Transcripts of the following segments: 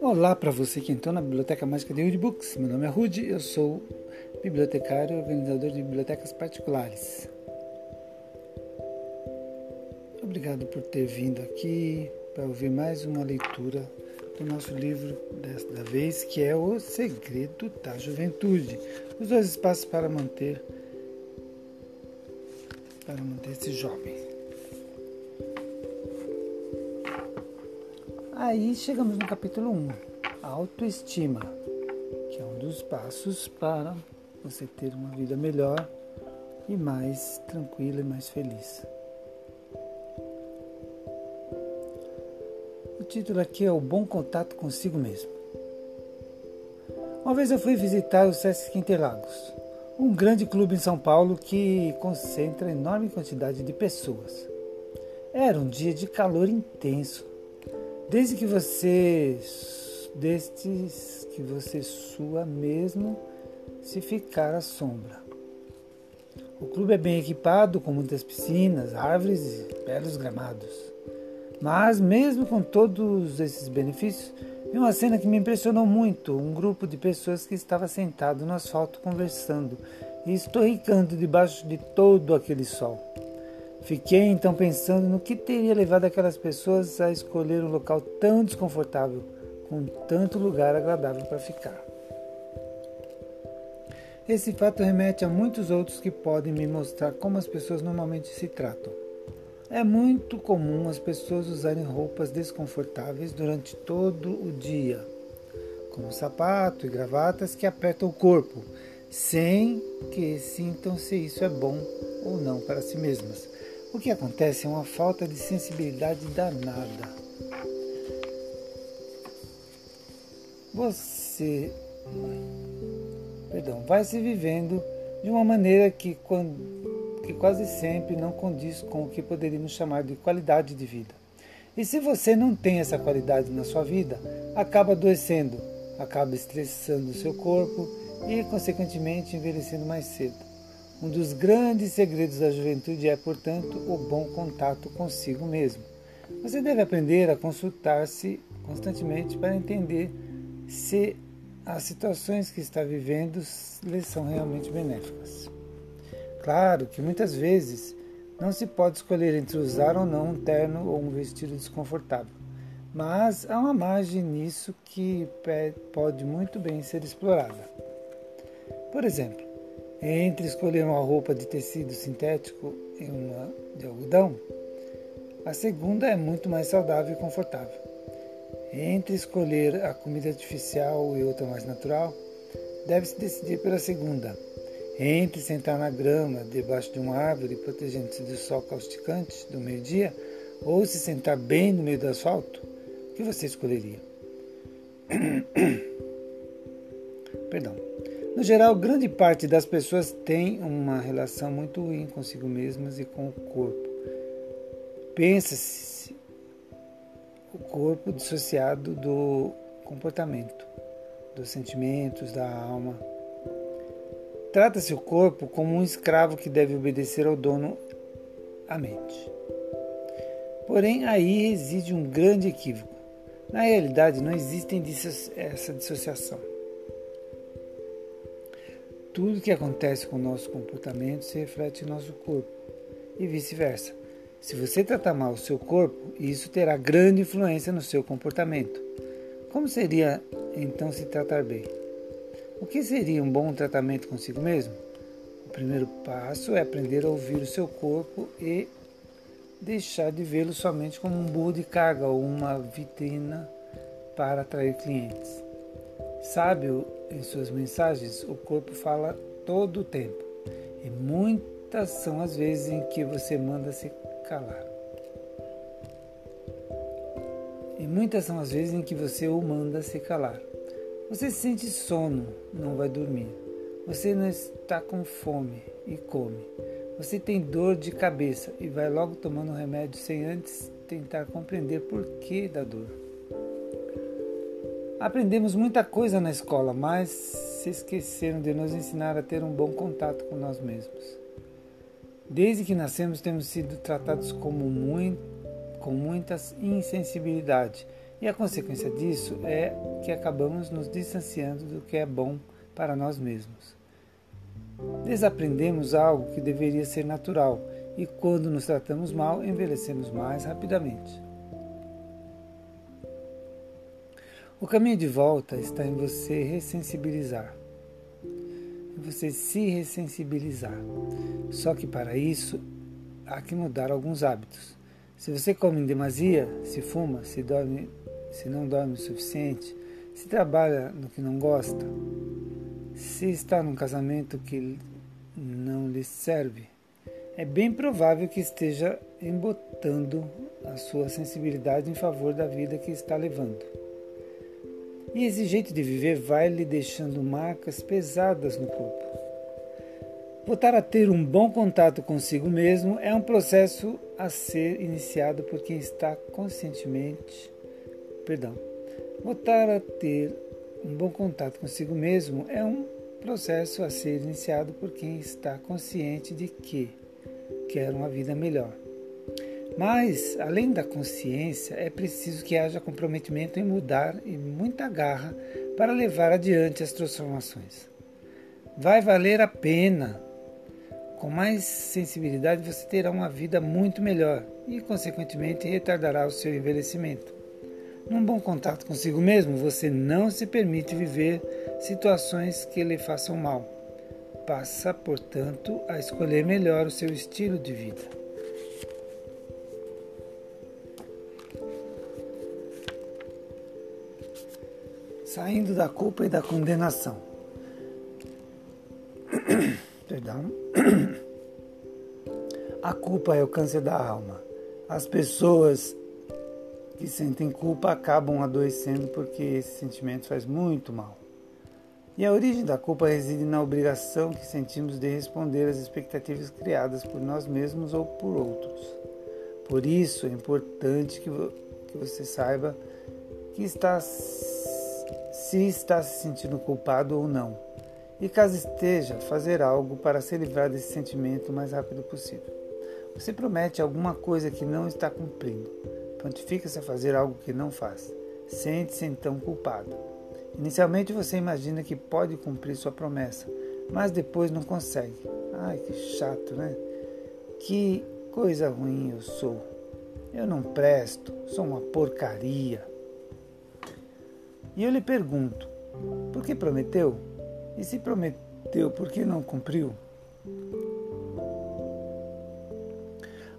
Olá para você que entrou na Biblioteca Mágica de Rude Books. Meu nome é Rude, eu sou bibliotecário e organizador de bibliotecas particulares. Obrigado por ter vindo aqui para ouvir mais uma leitura do nosso livro desta vez, que é O Segredo da Juventude. Os dois espaços para manter para jovem. Aí chegamos no capítulo 1, autoestima, que é um dos passos para você ter uma vida melhor e mais tranquila e mais feliz. O título aqui é O Bom Contato Consigo Mesmo. Uma vez eu fui visitar o Sesc Interlagos, um grande clube em São Paulo que concentra enorme quantidade de pessoas. Era um dia de calor intenso Desde que você destes que você sua mesmo se ficar à sombra. O clube é bem equipado com muitas piscinas, árvores e belos gramados. Mas mesmo com todos esses benefícios, vi uma cena que me impressionou muito, um grupo de pessoas que estava sentado no asfalto conversando e estorricando debaixo de todo aquele sol. Fiquei então pensando no que teria levado aquelas pessoas a escolher um local tão desconfortável, com tanto lugar agradável para ficar. Esse fato remete a muitos outros que podem me mostrar como as pessoas normalmente se tratam. É muito comum as pessoas usarem roupas desconfortáveis durante todo o dia, como sapato e gravatas que apertam o corpo, sem que sintam se isso é bom ou não para si mesmas. O que acontece é uma falta de sensibilidade danada. Você, perdão, vai se vivendo de uma maneira que, quando, que quase sempre não condiz com o que poderíamos chamar de qualidade de vida. E se você não tem essa qualidade na sua vida, acaba adoecendo, acaba estressando o seu corpo e, consequentemente, envelhecendo mais cedo. Um dos grandes segredos da juventude é, portanto, o bom contato consigo mesmo. Você deve aprender a consultar-se constantemente para entender se as situações que está vivendo lhe são realmente benéficas. Claro que muitas vezes não se pode escolher entre usar ou não um terno ou um vestido desconfortável, mas há uma margem nisso que pode muito bem ser explorada. Por exemplo, entre escolher uma roupa de tecido sintético e uma de algodão, a segunda é muito mais saudável e confortável. Entre escolher a comida artificial e outra mais natural, deve-se decidir pela segunda. Entre sentar na grama, debaixo de uma árvore, protegendo-se do sol causticante do meio-dia, ou se sentar bem no meio do asfalto, o que você escolheria? Perdão. No geral, grande parte das pessoas tem uma relação muito ruim consigo mesmas e com o corpo. Pensa-se o corpo dissociado do comportamento, dos sentimentos, da alma. Trata-se o corpo como um escravo que deve obedecer ao dono, a mente. Porém, aí reside um grande equívoco. Na realidade, não existe essa dissociação. Tudo que acontece com o nosso comportamento se reflete em nosso corpo e vice-versa. Se você tratar mal o seu corpo, isso terá grande influência no seu comportamento. Como seria então se tratar bem? O que seria um bom tratamento consigo mesmo? O primeiro passo é aprender a ouvir o seu corpo e deixar de vê-lo somente como um burro de carga ou uma vitrina para atrair clientes. Sábio em suas mensagens, o corpo fala todo o tempo. E muitas são as vezes em que você manda se calar. E muitas são as vezes em que você o manda se calar. Você sente sono, não vai dormir. Você não está com fome e come. Você tem dor de cabeça e vai logo tomando remédio sem antes tentar compreender por que da dor. Aprendemos muita coisa na escola, mas se esqueceram de nos ensinar a ter um bom contato com nós mesmos. Desde que nascemos, temos sido tratados como muito, com muita insensibilidade, e a consequência disso é que acabamos nos distanciando do que é bom para nós mesmos. Desaprendemos algo que deveria ser natural, e quando nos tratamos mal, envelhecemos mais rapidamente. O caminho de volta está em você ressensibilizar você se ressensibilizar. Só que para isso há que mudar alguns hábitos. Se você come em demasia, se fuma, se dorme, se não dorme o suficiente, se trabalha no que não gosta, se está num casamento que não lhe serve, é bem provável que esteja embotando a sua sensibilidade em favor da vida que está levando. E esse jeito de viver vai lhe deixando marcas pesadas no corpo. Voltar a ter um bom contato consigo mesmo é um processo a ser iniciado por quem está conscientemente. Perdão. Voltar a ter um bom contato consigo mesmo é um processo a ser iniciado por quem está consciente de que quer uma vida melhor. Mas, além da consciência, é preciso que haja comprometimento em mudar e muita garra para levar adiante as transformações. Vai valer a pena. Com mais sensibilidade, você terá uma vida muito melhor e, consequentemente, retardará o seu envelhecimento. Num bom contato consigo mesmo, você não se permite viver situações que lhe façam mal. Passa, portanto, a escolher melhor o seu estilo de vida. saindo da culpa e da condenação. Perdão. A culpa é o câncer da alma. As pessoas que sentem culpa acabam adoecendo porque esse sentimento faz muito mal. E a origem da culpa reside na obrigação que sentimos de responder às expectativas criadas por nós mesmos ou por outros. Por isso é importante que, você saiba que está se está se sentindo culpado ou não. E caso esteja, fazer algo para se livrar desse sentimento o mais rápido possível. Você promete alguma coisa que não está cumprindo. Prontifica-se a fazer algo que não faz. Sente-se então culpado. Inicialmente você imagina que pode cumprir sua promessa, mas depois não consegue. Ai, que chato, né? Que coisa ruim eu sou. Eu não presto, sou uma porcaria. E eu lhe pergunto: por que prometeu? E se prometeu, por que não cumpriu?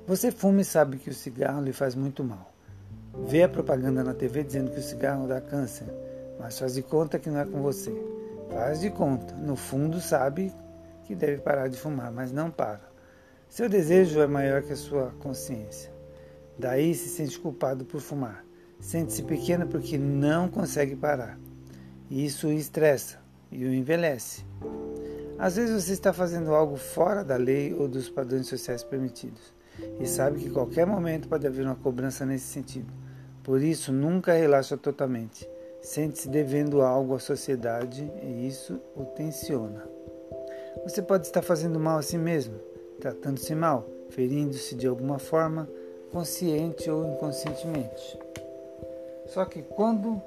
Você fuma e sabe que o cigarro lhe faz muito mal. Vê a propaganda na TV dizendo que o cigarro dá câncer, mas faz de conta que não é com você. Faz de conta. No fundo, sabe que deve parar de fumar, mas não para. Seu desejo é maior que a sua consciência. Daí se sente culpado por fumar. Sente-se pequena porque não consegue parar. Isso o estressa e o envelhece. Às vezes você está fazendo algo fora da lei ou dos padrões sociais permitidos e sabe que qualquer momento pode haver uma cobrança nesse sentido. Por isso, nunca relaxa totalmente. Sente-se devendo algo à sociedade e isso o tensiona. Você pode estar fazendo mal a si mesmo, tratando-se mal, ferindo-se de alguma forma, consciente ou inconscientemente. Só que quando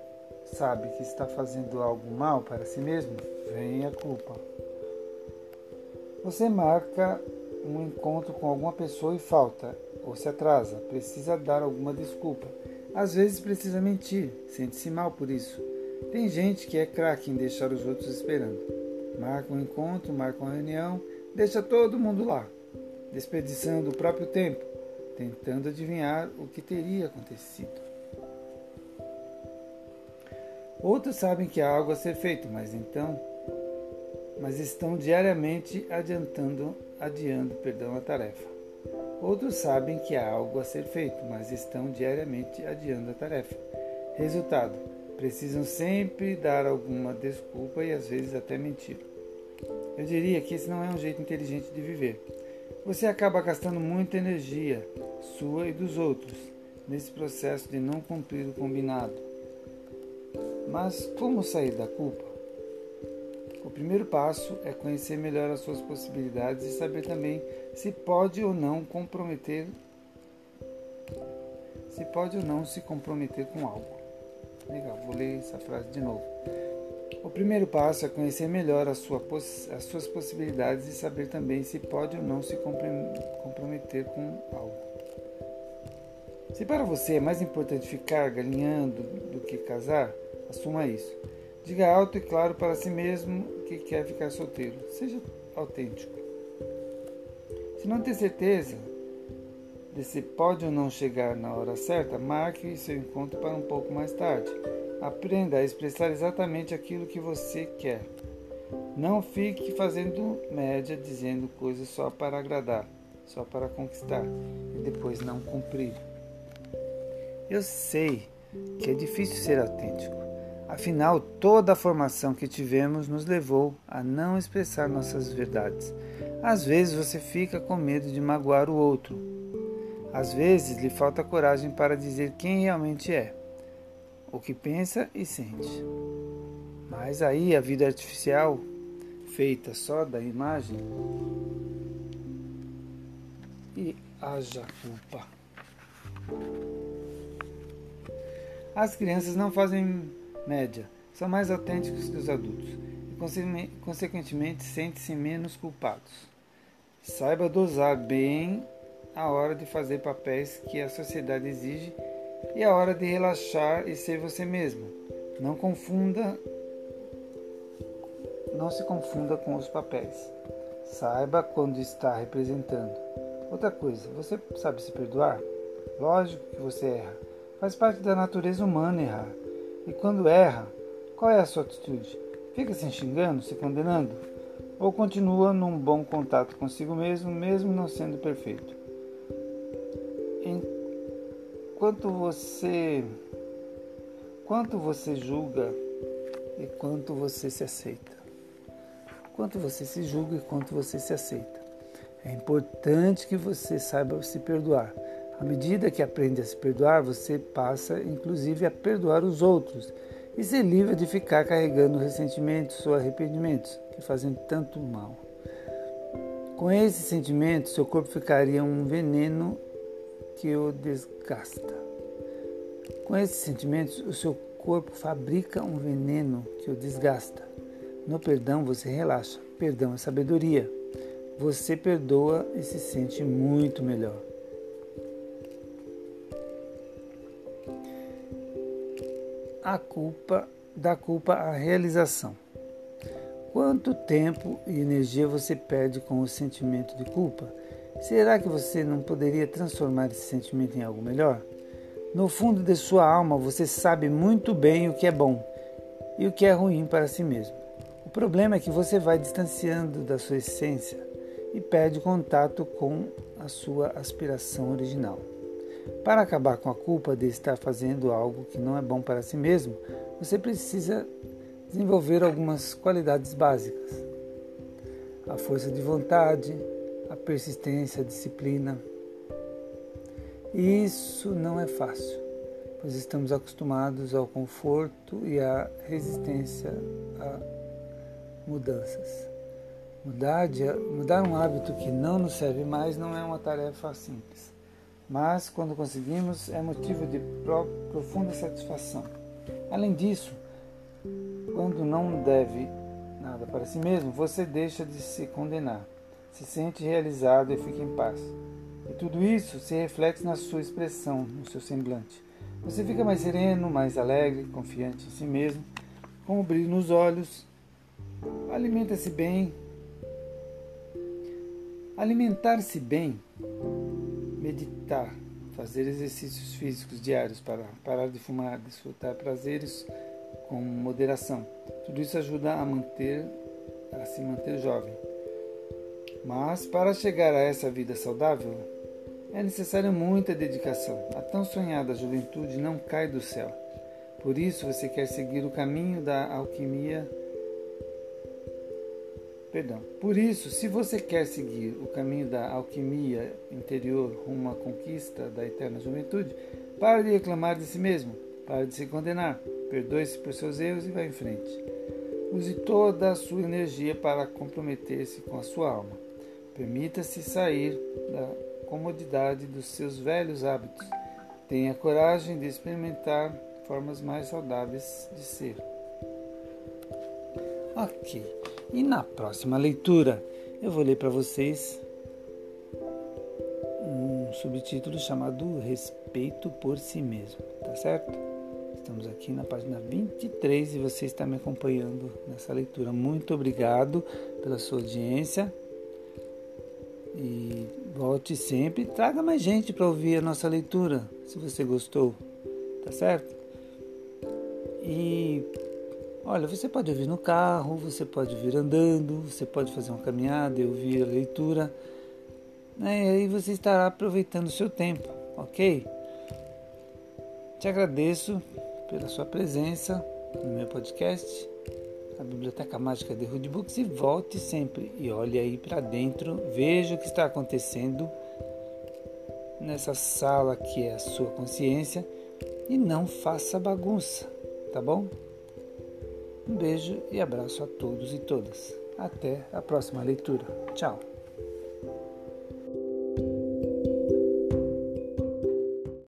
sabe que está fazendo algo mal para si mesmo, vem a culpa. Você marca um encontro com alguma pessoa e falta, ou se atrasa, precisa dar alguma desculpa. Às vezes precisa mentir, sente-se mal por isso. Tem gente que é craque em deixar os outros esperando. Marca um encontro, marca uma reunião, deixa todo mundo lá, desperdiçando o próprio tempo, tentando adivinhar o que teria acontecido. Outros sabem que há algo a ser feito, mas então, mas estão diariamente adiantando, adiando, perdão, a tarefa. Outros sabem que há algo a ser feito, mas estão diariamente adiando a tarefa. Resultado: precisam sempre dar alguma desculpa e às vezes até mentir. Eu diria que esse não é um jeito inteligente de viver. Você acaba gastando muita energia, sua e dos outros, nesse processo de não cumprir o combinado mas como sair da culpa? Primeiro passo é conhecer melhor as suas possibilidades e saber também se pode ou não comprometer se pode ou não se comprometer com algo. Legal, vou ler essa frase de novo. O primeiro passo é conhecer melhor sua, as suas possibilidades e saber também se pode ou não se comprometer com algo. Se para você é mais importante ficar galinhando do que casar, assuma isso. Diga alto e claro para si mesmo que quer ficar solteiro. Seja autêntico. Se não tem certeza de se pode ou não chegar na hora certa, marque seu encontro para um pouco mais tarde. Aprenda a expressar exatamente aquilo que você quer. Não fique fazendo média dizendo coisas só para agradar, só para conquistar e depois não cumprir. Eu sei que é difícil ser autêntico. Afinal, toda a formação que tivemos nos levou a não expressar nossas verdades. Às vezes você fica com medo de magoar o outro. Às vezes lhe falta coragem para dizer quem realmente é o que pensa e sente. Mas aí a vida artificial, feita só da imagem, e haja culpa. As crianças não fazem média, são mais autênticos que os adultos e, consequentemente, sentem-se menos culpados. Saiba dosar bem a hora de fazer papéis que a sociedade exige e é hora de relaxar e ser você mesmo. Não confunda, não se confunda com os papéis. Saiba quando está representando. Outra coisa, você sabe se perdoar? Lógico que você erra. Faz parte da natureza humana errar. E quando erra, qual é a sua atitude? Fica se xingando, se condenando? Ou continua num bom contato consigo mesmo, mesmo não sendo perfeito? quanto você quanto você julga e quanto você se aceita. Quanto você se julga e quanto você se aceita. É importante que você saiba se perdoar. À medida que aprende a se perdoar, você passa inclusive a perdoar os outros e se livra de ficar carregando ressentimentos ou arrependimentos que fazem tanto mal. Com esses sentimentos, seu corpo ficaria um veneno que o desgasta. Com esses sentimentos, o seu corpo fabrica um veneno que o desgasta. No perdão, você relaxa. Perdão é sabedoria. Você perdoa e se sente muito melhor. A culpa da culpa à realização. Quanto tempo e energia você perde com o sentimento de culpa? Será que você não poderia transformar esse sentimento em algo melhor? No fundo de sua alma, você sabe muito bem o que é bom e o que é ruim para si mesmo. O problema é que você vai distanciando da sua essência e perde contato com a sua aspiração original. Para acabar com a culpa de estar fazendo algo que não é bom para si mesmo, você precisa desenvolver algumas qualidades básicas: a força de vontade, a persistência, a disciplina. Isso não é fácil, pois estamos acostumados ao conforto e à resistência a mudanças. Mudar, de, mudar um hábito que não nos serve mais não é uma tarefa simples, mas quando conseguimos é motivo de profunda satisfação. Além disso, quando não deve nada para si mesmo, você deixa de se condenar se sente realizado e fica em paz. E tudo isso se reflete na sua expressão, no seu semblante. Você fica mais sereno, mais alegre, confiante em si mesmo, com o brilho nos olhos, alimenta-se bem. Alimentar-se bem, meditar, fazer exercícios físicos diários para parar de fumar, desfrutar prazeres com moderação. Tudo isso ajuda a manter a se manter jovem. Mas para chegar a essa vida saudável, é necessária muita dedicação. A tão sonhada juventude não cai do céu. Por isso você quer seguir o caminho da alquimia. Perdão. Por isso, se você quer seguir o caminho da alquimia interior rumo à conquista da eterna juventude, pare de reclamar de si mesmo, pare de se condenar, perdoe-se por seus erros e vá em frente. Use toda a sua energia para comprometer-se com a sua alma. Permita-se sair da comodidade dos seus velhos hábitos. Tenha coragem de experimentar formas mais saudáveis de ser. Ok. E na próxima leitura eu vou ler para vocês um subtítulo chamado Respeito por si mesmo, tá certo? Estamos aqui na página 23 e você está me acompanhando nessa leitura. Muito obrigado pela sua audiência. E volte sempre, traga mais gente para ouvir a nossa leitura, se você gostou, tá certo? E Olha, você pode ouvir no carro, você pode ouvir andando, você pode fazer uma caminhada e ouvir a leitura. Né? E aí você estará aproveitando o seu tempo, ok? Te agradeço pela sua presença no meu podcast, a Biblioteca Mágica de Rude Books, e volte sempre e olhe aí para dentro, veja o que está acontecendo nessa sala que é a sua consciência e não faça bagunça, tá bom? Um beijo e abraço a todos e todas. Até a próxima leitura. Tchau.